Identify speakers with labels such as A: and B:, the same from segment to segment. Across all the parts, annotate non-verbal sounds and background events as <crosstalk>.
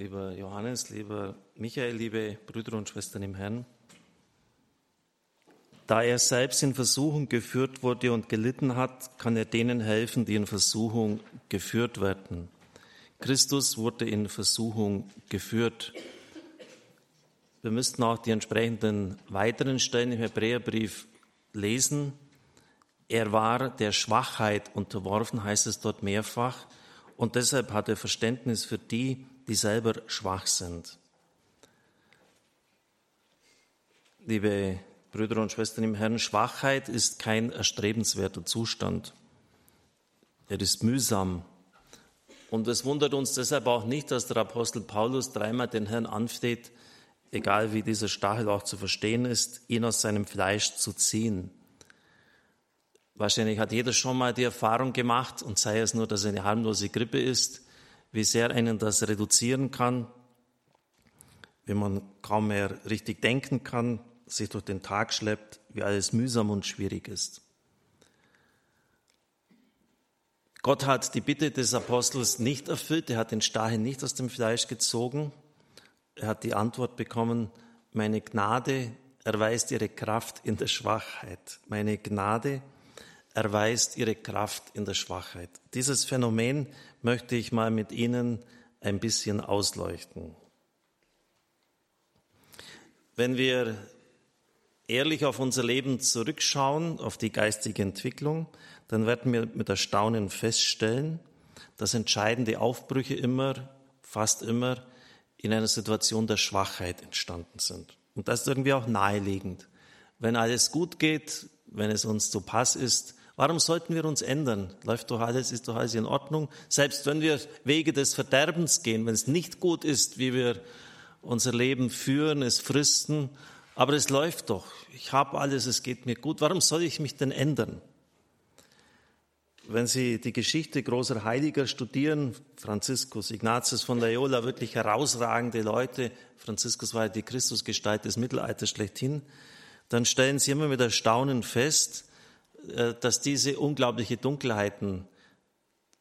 A: lieber Johannes, lieber Michael, liebe Brüder und Schwestern im Herrn. Da er selbst in Versuchung geführt wurde und gelitten hat, kann er denen helfen, die in Versuchung geführt werden. Christus wurde in Versuchung geführt. Wir müssten auch die entsprechenden weiteren Stellen im Hebräerbrief lesen. Er war der Schwachheit unterworfen, heißt es dort mehrfach, und deshalb hat er Verständnis für die, die selber schwach sind. Liebe Brüder und Schwestern im Herrn, Schwachheit ist kein erstrebenswerter Zustand. Er ist mühsam. Und es wundert uns deshalb auch nicht, dass der Apostel Paulus dreimal den Herrn anfleht, egal wie dieser Stachel auch zu verstehen ist, ihn aus seinem Fleisch zu ziehen. Wahrscheinlich hat jeder schon mal die Erfahrung gemacht, und sei es nur, dass es eine harmlose Grippe ist, wie sehr einen das reduzieren kann, wenn man kaum mehr richtig denken kann, sich durch den Tag schleppt, wie alles mühsam und schwierig ist. Gott hat die Bitte des Apostels nicht erfüllt, er hat den Stachel nicht aus dem Fleisch gezogen, er hat die Antwort bekommen, meine Gnade erweist ihre Kraft in der Schwachheit. Meine Gnade erweist ihre Kraft in der Schwachheit. Dieses Phänomen möchte ich mal mit Ihnen ein bisschen ausleuchten. Wenn wir ehrlich auf unser Leben zurückschauen, auf die geistige Entwicklung, dann werden wir mit Erstaunen feststellen, dass entscheidende Aufbrüche immer, fast immer, in einer Situation der Schwachheit entstanden sind. Und das ist irgendwie auch naheliegend. Wenn alles gut geht, wenn es uns zu Pass ist, warum sollten wir uns ändern? Läuft doch alles, ist doch alles in Ordnung. Selbst wenn wir Wege des Verderbens gehen, wenn es nicht gut ist, wie wir unser Leben führen, es fristen, aber es läuft doch. Ich habe alles, es geht mir gut. Warum soll ich mich denn ändern? Wenn Sie die Geschichte großer Heiliger studieren, Franziskus, Ignatius von Loyola, wirklich herausragende Leute, Franziskus war die Christusgestalt des Mittelalters schlechthin, dann stellen Sie immer mit Erstaunen fest, dass diese unglaubliche Dunkelheiten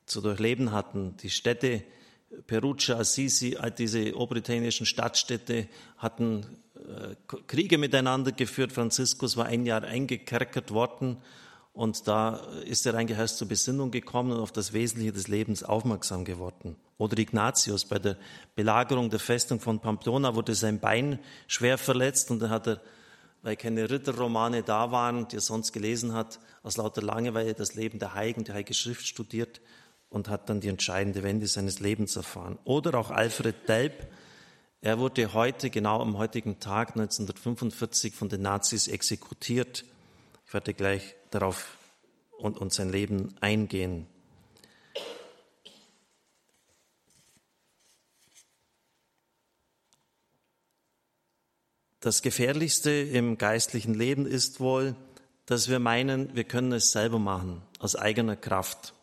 A: zu durchleben hatten. Die Städte Perugia, Assisi, all diese oberitalienischen Stadtstädte hatten äh, Kriege miteinander geführt. Franziskus war ein Jahr eingekerkert worden und da ist er eigentlich erst zur Besinnung gekommen und auf das Wesentliche des Lebens aufmerksam geworden. Oder Ignatius bei der Belagerung der Festung von Pamplona wurde sein Bein schwer verletzt und dann hat er, weil keine Ritterromane da waren, die er sonst gelesen hat, aus lauter Langeweile das Leben der Heiligen, die Heilige Schrift studiert und hat dann die entscheidende Wende seines Lebens erfahren. Oder auch Alfred Delp, er wurde heute, genau am heutigen Tag 1945 von den Nazis exekutiert. Ich werde gleich darauf und, und sein Leben eingehen. Das Gefährlichste im geistlichen Leben ist wohl, dass wir meinen, wir können es selber machen, aus eigener Kraft.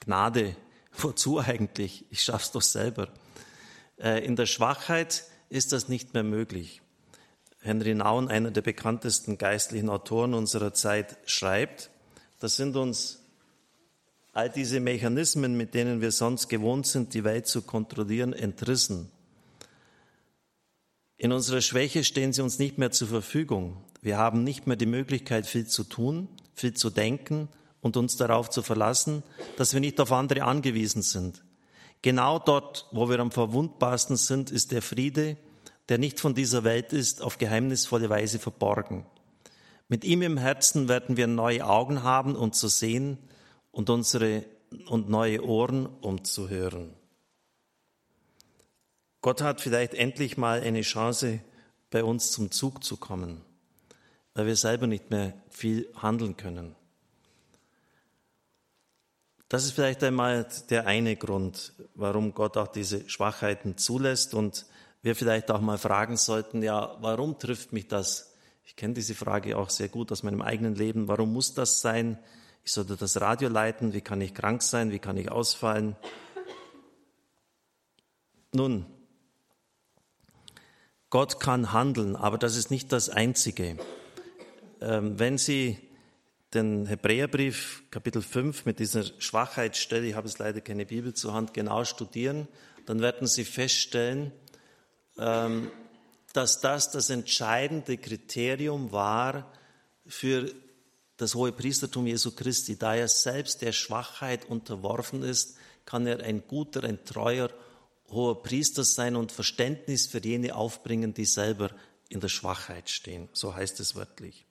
A: Gnade, <laughs> wozu eigentlich? Ich schaff's doch selber. Äh, in der Schwachheit ist das nicht mehr möglich. Henry Naun, einer der bekanntesten geistlichen Autoren unserer Zeit, schreibt, das sind uns all diese Mechanismen, mit denen wir sonst gewohnt sind, die Welt zu kontrollieren, entrissen. In unserer Schwäche stehen sie uns nicht mehr zur Verfügung. Wir haben nicht mehr die Möglichkeit, viel zu tun, viel zu denken und uns darauf zu verlassen, dass wir nicht auf andere angewiesen sind. Genau dort, wo wir am verwundbarsten sind, ist der Friede, der nicht von dieser Welt ist, auf geheimnisvolle Weise verborgen. Mit ihm im Herzen werden wir neue Augen haben, um zu sehen und unsere und neue Ohren, um zu hören. Gott hat vielleicht endlich mal eine Chance, bei uns zum Zug zu kommen, weil wir selber nicht mehr viel handeln können. Das ist vielleicht einmal der eine Grund, warum Gott auch diese Schwachheiten zulässt und wir vielleicht auch mal fragen sollten, ja, warum trifft mich das? Ich kenne diese Frage auch sehr gut aus meinem eigenen Leben. Warum muss das sein? Ich sollte das Radio leiten. Wie kann ich krank sein? Wie kann ich ausfallen? Nun, Gott kann handeln, aber das ist nicht das Einzige. Ähm, wenn Sie den Hebräerbrief Kapitel 5 mit dieser Schwachheitsstelle, ich habe es leider keine Bibel zur Hand, genau studieren, dann werden Sie feststellen, ähm, dass das das entscheidende Kriterium war für das hohe Priestertum Jesu Christi. Da er selbst der Schwachheit unterworfen ist, kann er ein guter, ein treuer hoher Priester sein und Verständnis für jene aufbringen, die selber in der Schwachheit stehen. So heißt es wörtlich.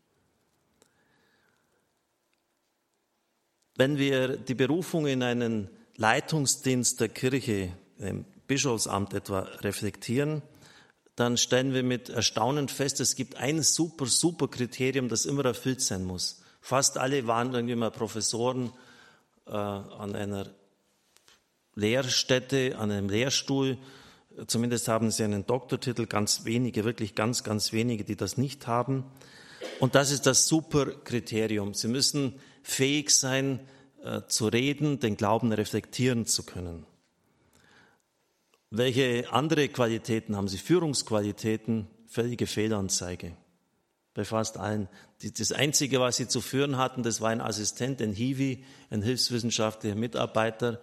A: Wenn wir die Berufung in einen Leitungsdienst der Kirche, im Bischofsamt etwa, reflektieren, dann stellen wir mit Erstaunen fest, es gibt ein super, super Kriterium, das immer erfüllt sein muss. Fast alle waren irgendwie mal Professoren äh, an einer Lehrstätte, an einem Lehrstuhl. Zumindest haben sie einen Doktortitel, ganz wenige, wirklich ganz, ganz wenige, die das nicht haben. Und das ist das Superkriterium. Sie müssen fähig sein, äh, zu reden, den Glauben reflektieren zu können. Welche andere Qualitäten haben sie? Führungsqualitäten, völlige Fehlanzeige. Bei fast allen. Das Einzige, was sie zu führen hatten, das war ein Assistent, ein Hiwi, ein hilfswissenschaftlicher Mitarbeiter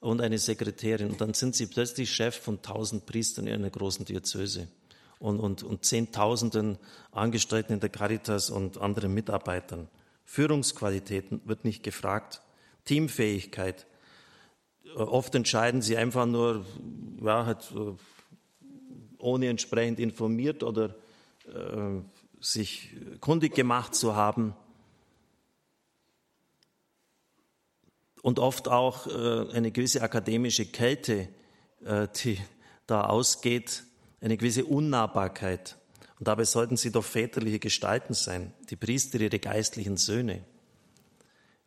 A: und eine Sekretärin. Und dann sind sie plötzlich Chef von tausend Priestern in einer großen Diözese und, und, und Zehntausenden Angestellten in der Caritas und anderen Mitarbeitern. Führungsqualitäten wird nicht gefragt. Teamfähigkeit. Oft entscheiden sie einfach nur, ja, halt, äh, ohne entsprechend informiert oder äh, sich kundig gemacht zu haben. Und oft auch äh, eine gewisse akademische Kälte, äh, die da ausgeht, eine gewisse Unnahbarkeit. Und dabei sollten sie doch väterliche Gestalten sein, die Priester, ihre geistlichen Söhne.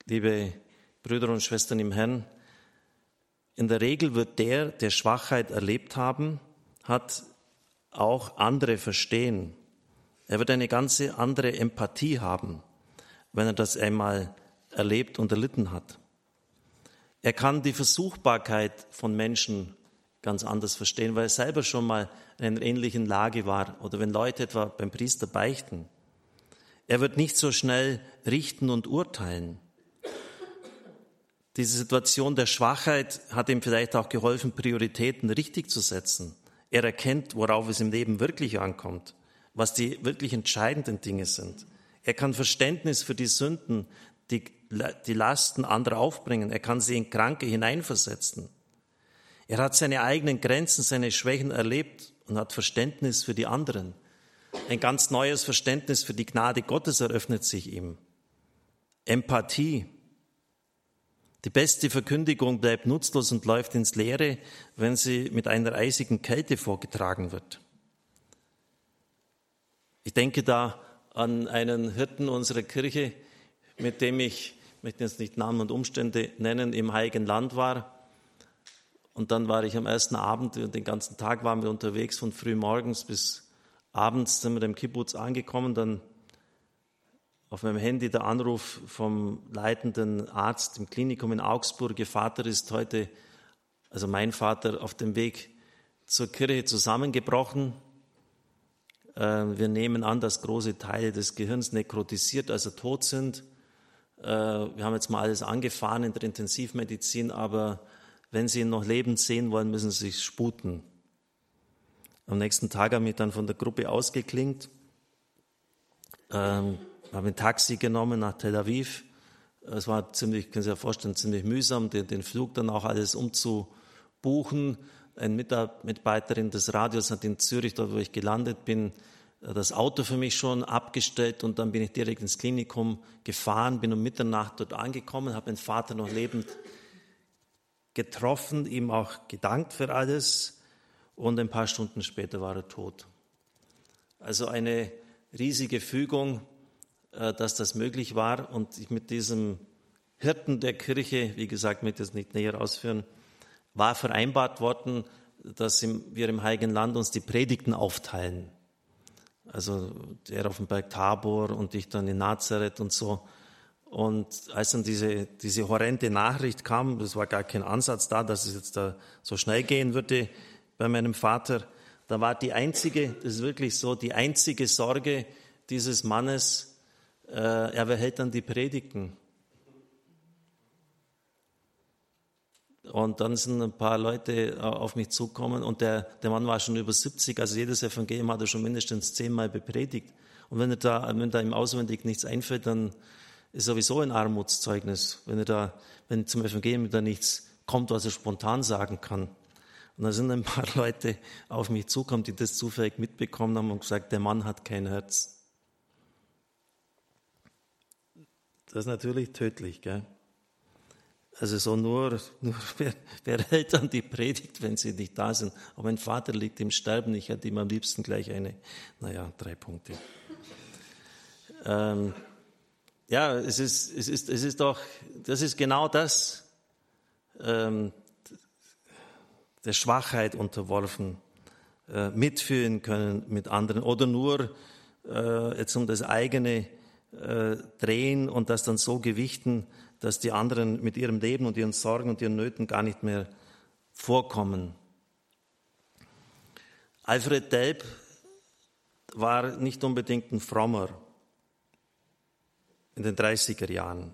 A: Liebe Brüder und Schwestern im Herrn, in der Regel wird der, der Schwachheit erlebt haben, hat auch andere verstehen. Er wird eine ganze andere Empathie haben, wenn er das einmal erlebt und erlitten hat. Er kann die Versuchbarkeit von Menschen ganz anders verstehen, weil er selber schon mal in einer ähnlichen Lage war oder wenn Leute etwa beim Priester beichten. Er wird nicht so schnell richten und urteilen. Diese Situation der Schwachheit hat ihm vielleicht auch geholfen, Prioritäten richtig zu setzen. Er erkennt, worauf es im Leben wirklich ankommt, was die wirklich entscheidenden Dinge sind. Er kann Verständnis für die Sünden, die, die Lasten anderer aufbringen. Er kann sie in Kranke hineinversetzen. Er hat seine eigenen Grenzen, seine Schwächen erlebt und hat Verständnis für die anderen. Ein ganz neues Verständnis für die Gnade Gottes eröffnet sich ihm. Empathie. Die beste Verkündigung bleibt nutzlos und läuft ins Leere, wenn sie mit einer eisigen Kälte vorgetragen wird. Ich denke da an einen Hirten unserer Kirche, mit dem ich, ich möchte jetzt nicht Namen und Umstände nennen, im Heiligen Land war und dann war ich am ersten Abend, den ganzen Tag waren wir unterwegs, von früh morgens bis abends sind wir im Kibbutz angekommen. Dann auf meinem Handy der Anruf vom leitenden Arzt im Klinikum in Augsburg. Ihr Vater ist heute, also mein Vater, auf dem Weg zur Kirche zusammengebrochen. Äh, wir nehmen an, dass große Teile des Gehirns nekrotisiert, also tot sind. Äh, wir haben jetzt mal alles angefahren in der Intensivmedizin, aber wenn Sie ihn noch lebend sehen wollen, müssen Sie sich sputen. Am nächsten Tag habe ich dann von der Gruppe ausgeklingt, ähm, habe ein Taxi genommen nach Tel Aviv. Es war ziemlich, können Sie sich vorstellen, ziemlich mühsam, den, den Flug dann auch alles umzubuchen. Eine Mitarbeiterin des Radios hat in Zürich, dort wo ich gelandet bin, das Auto für mich schon abgestellt und dann bin ich direkt ins Klinikum gefahren, bin um Mitternacht dort angekommen, habe meinen Vater noch lebend getroffen, ihm auch gedankt für alles und ein paar Stunden später war er tot. Also eine riesige Fügung, äh, dass das möglich war und ich mit diesem Hirten der Kirche, wie gesagt, möchte das nicht näher ausführen, war vereinbart worden, dass wir im Heiligen Land uns die Predigten aufteilen. Also der auf dem Berg Tabor und ich dann in Nazareth und so. Und als dann diese, diese horrende Nachricht kam, das war gar kein Ansatz da, dass es jetzt da so schnell gehen würde bei meinem Vater, da war die einzige, das ist wirklich so, die einzige Sorge dieses Mannes, äh, er behält dann die Predigten. Und dann sind ein paar Leute äh, auf mich zugekommen und der, der Mann war schon über 70, also jedes Evangelium hat er schon mindestens zehnmal bepredigt. Und wenn er da, wenn da ihm auswendig nichts einfällt, dann ist sowieso ein Armutszeugnis, wenn er da, wenn zum Evangelium da nichts kommt, was er spontan sagen kann. Und da sind ein paar <laughs> Leute auf mich zugekommen, die das zufällig mitbekommen haben und gesagt, der Mann hat kein Herz. Das ist natürlich tödlich, gell? Also so nur, nur <laughs> wer, wer hält dann die Predigt, wenn sie nicht da sind? Aber mein Vater liegt im Sterben, ich hätte ihm am liebsten gleich eine, naja, drei Punkte. Ähm, ja, es ist, es ist, es ist doch, das ist genau das, ähm, der Schwachheit unterworfen, äh, mitfühlen können mit anderen oder nur äh, jetzt um das eigene äh, drehen und das dann so gewichten, dass die anderen mit ihrem Leben und ihren Sorgen und ihren Nöten gar nicht mehr vorkommen. Alfred Delp war nicht unbedingt ein frommer in den 30er Jahren.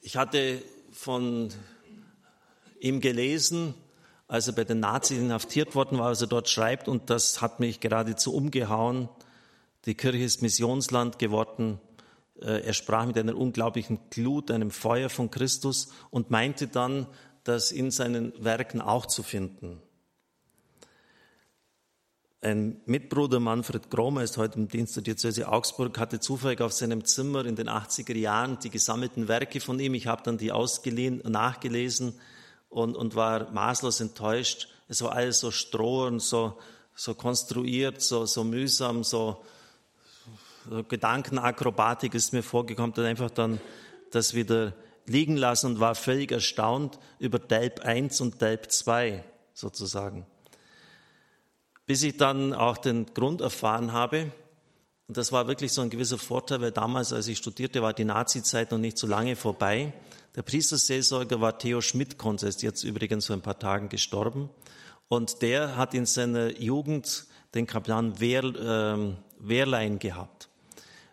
A: Ich hatte von ihm gelesen, als er bei den Nazis inhaftiert worden war, was er dort schreibt, und das hat mich geradezu umgehauen. Die Kirche ist Missionsland geworden. Äh, er sprach mit einer unglaublichen Glut, einem Feuer von Christus und meinte dann, das in seinen Werken auch zu finden. Ein Mitbruder Manfred Gromer ist heute im Dienst der Diözese Augsburg, hatte zufällig auf seinem Zimmer in den 80er Jahren die gesammelten Werke von ihm. Ich habe dann die ausgeliehen, nachgelesen und, und war maßlos enttäuscht. Es war alles so stroh und so, so konstruiert, so, so mühsam, so, so Gedankenakrobatik ist mir vorgekommen, dann einfach dann das wieder liegen lassen und war völlig erstaunt über Delp 1 und Delp 2 sozusagen. Bis ich dann auch den Grund erfahren habe, und das war wirklich so ein gewisser Vorteil, weil damals, als ich studierte, war die Nazi-Zeit noch nicht so lange vorbei. Der Priesterseelsorger war Theo Schmidt-Konz, ist jetzt übrigens vor ein paar Tagen gestorben. Und der hat in seiner Jugend den Kaplan Wehr, äh, Wehrlein gehabt.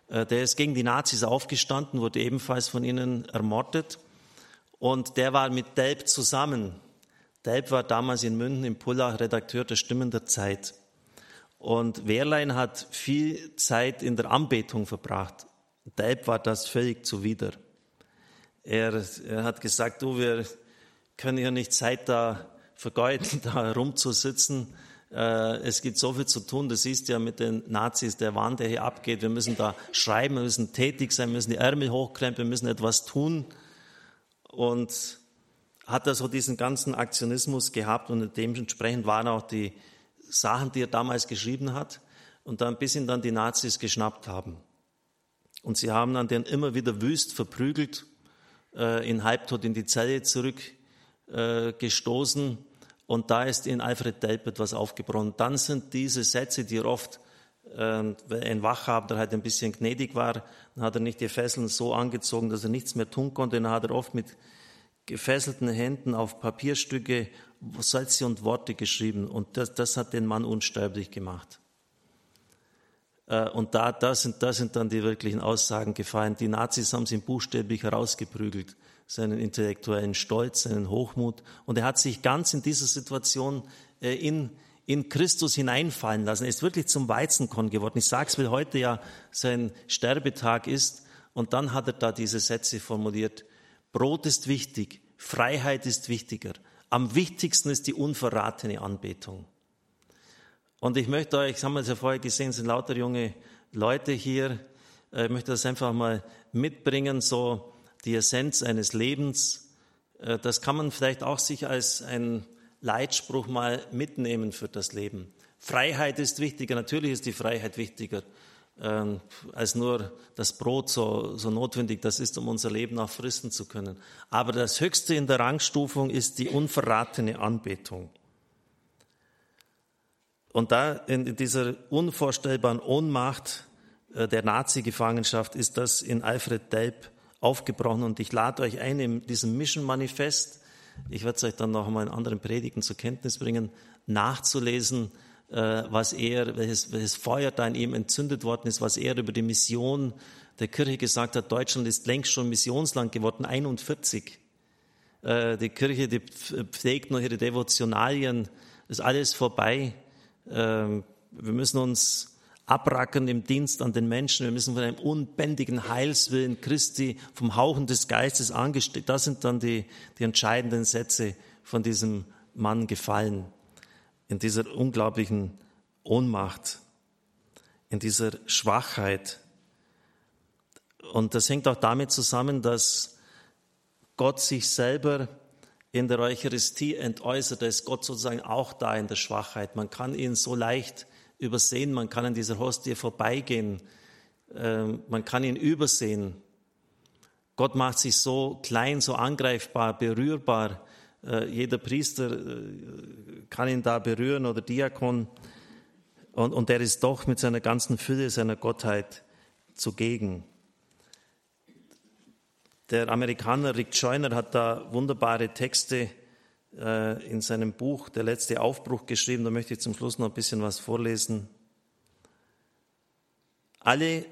A: Äh, der ist gegen die Nazis aufgestanden, wurde ebenfalls von ihnen ermordet. Und der war mit Delp zusammen. Delp war damals in München im Pullach Redakteur der Stimmen der Zeit. Und Wehrlein hat viel Zeit in der Anbetung verbracht. Delp war das völlig zuwider. Er, er hat gesagt, du, wir können ja nicht Zeit da vergeuden, <laughs> da rumzusitzen es gibt so viel zu tun. Das siehst ja mit den Nazis, der Wahn, der hier abgeht. Wir müssen da schreiben, wir müssen tätig sein, wir müssen die Ärmel hochkrempeln, wir müssen etwas tun. Und hat er so diesen ganzen Aktionismus gehabt und dementsprechend waren auch die Sachen, die er damals geschrieben hat und dann bis ihn dann die Nazis geschnappt haben. Und sie haben dann den immer wieder wüst verprügelt, äh, in Halbtod in die Zelle zurückgestoßen. Äh, und da ist in Alfred Delp etwas aufgebrochen. Dann sind diese Sätze, die er oft, äh, ein Wachhabender halt ein bisschen gnädig war, dann hat er nicht die Fesseln so angezogen, dass er nichts mehr tun konnte. Dann hat er oft mit gefesselten Händen auf Papierstücke Sätze und Worte geschrieben. Und das, das hat den Mann unsterblich gemacht. Äh, und da, da, sind, da sind dann die wirklichen Aussagen gefallen. Die Nazis haben sie buchstäblich herausgeprügelt seinen intellektuellen Stolz, seinen Hochmut. Und er hat sich ganz in dieser Situation äh, in, in Christus hineinfallen lassen. Er ist wirklich zum Weizenkorn geworden. Ich sage es, weil heute ja sein Sterbetag ist. Und dann hat er da diese Sätze formuliert. Brot ist wichtig, Freiheit ist wichtiger. Am wichtigsten ist die unverratene Anbetung. Und ich möchte euch, das haben wir ja vorher gesehen, sind lauter junge Leute hier. Äh, ich möchte das einfach mal mitbringen, so die Essenz eines Lebens. Äh, das kann man vielleicht auch sich als ein Leitspruch mal mitnehmen für das Leben. Freiheit ist wichtiger, natürlich ist die Freiheit wichtiger ähm, als nur das Brot so, so notwendig das ist, um unser Leben auch fristen zu können. Aber das Höchste in der Rangstufung ist die unverratene Anbetung. Und da in dieser unvorstellbaren Ohnmacht äh, der Nazi-Gefangenschaft ist das in Alfred Delp aufgebrochen. Und ich lade euch ein, in diesem Mission Manifest, ich werde es euch dann noch einmal in anderen Predigten zur Kenntnis bringen, nachzulesen, äh, was er, welches, welches Feuer da in ihm entzündet worden ist, was er über die Mission der Kirche gesagt hat. Deutschland ist längst schon Missionsland geworden, 41. äh, die Kirche, die pflegt noch ihre Devotionalien, ist alles vorbei. Ähm, wir müssen uns abrackern im Dienst an den Menschen. Wir müssen von einem unbändigen Heilswillen Christi, vom Hauchen des Geistes angesteckt. Das sind dann die, die entscheidenden Sätze von diesem Mann gefallen. In dieser unglaublichen Ohnmacht, in dieser Schwachheit. Und das hängt auch damit zusammen, dass Gott sich selber in der Eucharistie entäußert. Da ist Gott sozusagen auch da in der Schwachheit. Man kann ihn so leicht übersehen, man kann an dieser Hostie vorbeigehen, ähm, man kann ihn übersehen. Gott macht sich so klein, so angreifbar, berührbar. Äh, jeder Priester äh, kann ihn da berühren oder Diakon. Und, und er ist doch mit seiner ganzen Fülle, seiner Gottheit zugegen. Der Amerikaner Rick Joyner hat da wunderbare Texte äh, in seinem Buch Der letzte Aufbruch geschrieben. Da möchte ich zum Schluss noch ein bisschen was vorlesen. Alle,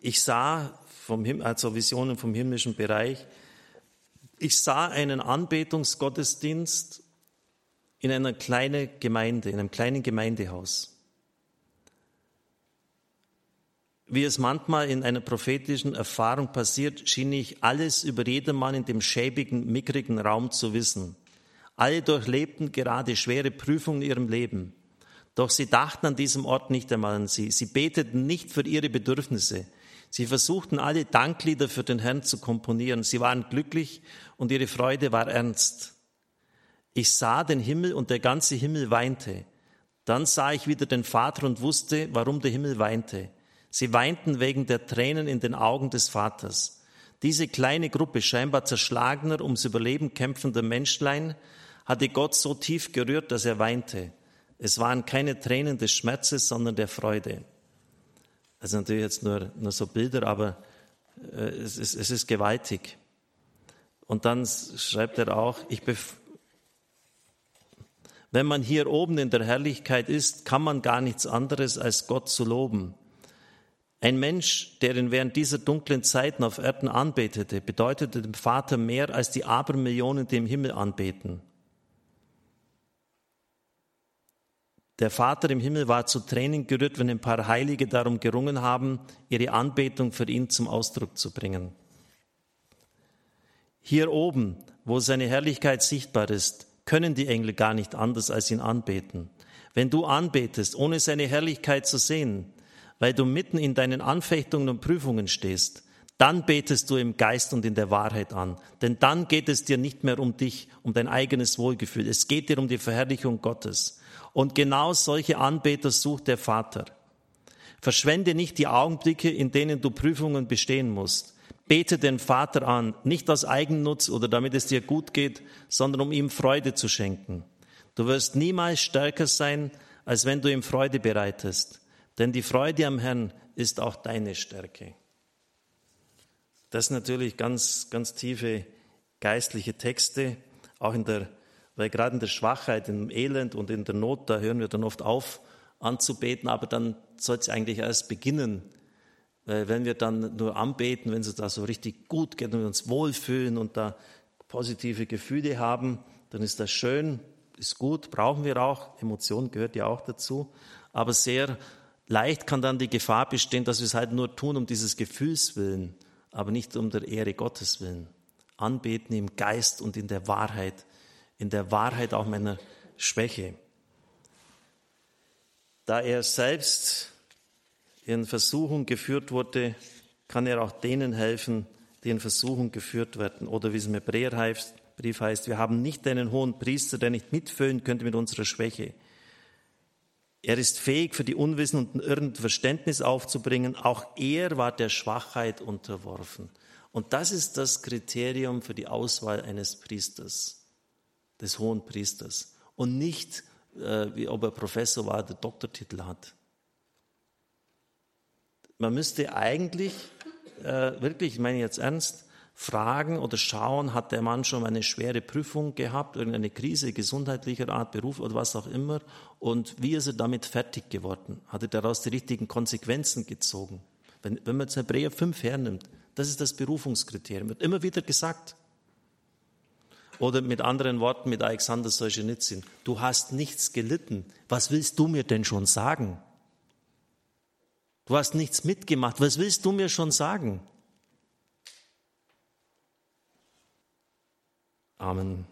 A: ich sah vom Himmel, also Visionen vom himmlischen Bereich, ich sah einen Anbetungsgottesdienst in einer kleinen Gemeinde, in einem kleinen Gemeindehaus. Wie es manchmal in einer prophetischen Erfahrung passiert, schien ich alles über jedermann in dem schäbigen, mickrigen Raum zu wissen. Alle durchlebten gerade schwere Prüfungen in ihrem Leben. Doch sie dachten an diesem Ort nicht einmal an sie. Sie beteten nicht für ihre Bedürfnisse. Sie versuchten alle Danklieder für den Herrn zu komponieren. Sie waren glücklich und ihre Freude war ernst. Ich sah den Himmel und der ganze Himmel weinte. Dann sah ich wieder den Vater und wusste, warum der Himmel weinte. Sie weinten wegen der Tränen in den Augen des Vaters. Diese kleine Gruppe scheinbar zerschlagener, ums Überleben kämpfender Menschlein hatte Gott so tief gerührt, dass er weinte. Es waren keine Tränen des Schmerzes, sondern der Freude. Sind natürlich jetzt nur, nur so Bilder, aber äh, es, ist, es ist gewaltig. Und dann schreibt er auch, ich wenn man hier oben in der Herrlichkeit ist, kann man gar nichts anderes als Gott zu loben. Ein Mensch, der ihn während dieser dunklen Zeiten auf Erden anbetete, bedeutete dem Vater mehr als die Abermillionen, die im Himmel anbeten. Der Vater im Himmel war zu Tränen gerührt, wenn ein paar Heilige darum gerungen haben, ihre Anbetung für ihn zum Ausdruck zu bringen. Hier oben, wo seine Herrlichkeit sichtbar ist, können die Engel gar nicht anders als ihn anbeten. Wenn du anbetest, ohne seine Herrlichkeit zu sehen, weil du mitten in deinen Anfechtungen und Prüfungen stehst, dann betest du im Geist und in der Wahrheit an. Denn dann geht es dir nicht mehr um dich, um dein eigenes Wohlgefühl. Es geht dir um die Verherrlichung Gottes. Und genau solche Anbeter sucht der Vater. Verschwende nicht die Augenblicke, in denen du Prüfungen bestehen musst. Bete den Vater an, nicht aus Eigennutz oder damit es dir gut geht, sondern um ihm Freude zu schenken. Du wirst niemals stärker sein, als wenn du ihm Freude bereitest. Denn die Freude am Herrn ist auch deine Stärke. Das sind natürlich ganz, ganz tiefe geistliche Texte, auch in der, weil gerade in der Schwachheit, im Elend und in der Not, da hören wir dann oft auf anzubeten, aber dann soll es eigentlich erst beginnen. Weil wenn wir dann nur anbeten, wenn es da so richtig gut geht und wir uns wohlfühlen und da positive Gefühle haben, dann ist das schön, ist gut, brauchen wir auch. Emotion gehört ja auch dazu. Aber sehr leicht kann dann die Gefahr bestehen, dass wir es halt nur tun um dieses Gefühls willen, aber nicht um der Ehre Gottes willen. Anbeten im Geist und in der Wahrheit, in der Wahrheit auch meiner Schwäche. Da er selbst in Versuchung geführt wurde, kann er auch denen helfen, die in Versuchung geführt werden. Oder wie es im Hebräerbrief heißt, wir haben nicht einen hohen Priester, der nicht mitfüllen könnte mit unserer Schwäche. Er ist fähig, für die Unwissenden irgendein Verständnis aufzubringen. Auch er war der Schwachheit unterworfen. Und das ist das Kriterium für die Auswahl eines Priesters, des hohen Priesters. Und nicht, äh, wie ob er Professor war, der Doktortitel hat. Man müsste eigentlich, äh, wirklich, ich meine jetzt ernst, fragen oder schauen, hat der Mann schon eine schwere Prüfung gehabt, irgendeine Krise gesundheitlicher Art, Beruf oder was auch immer, und wie ist er damit fertig geworden? Hat er daraus die richtigen Konsequenzen gezogen? Wenn, wenn man jetzt Hebräer 5 hernimmt, das ist das Berufungskriterium, wird immer wieder gesagt. Oder mit anderen Worten, mit Alexander Solzhenitsyn, du hast nichts gelitten. Was willst du mir denn schon sagen? Du hast nichts mitgemacht. Was willst du mir schon sagen? Amen.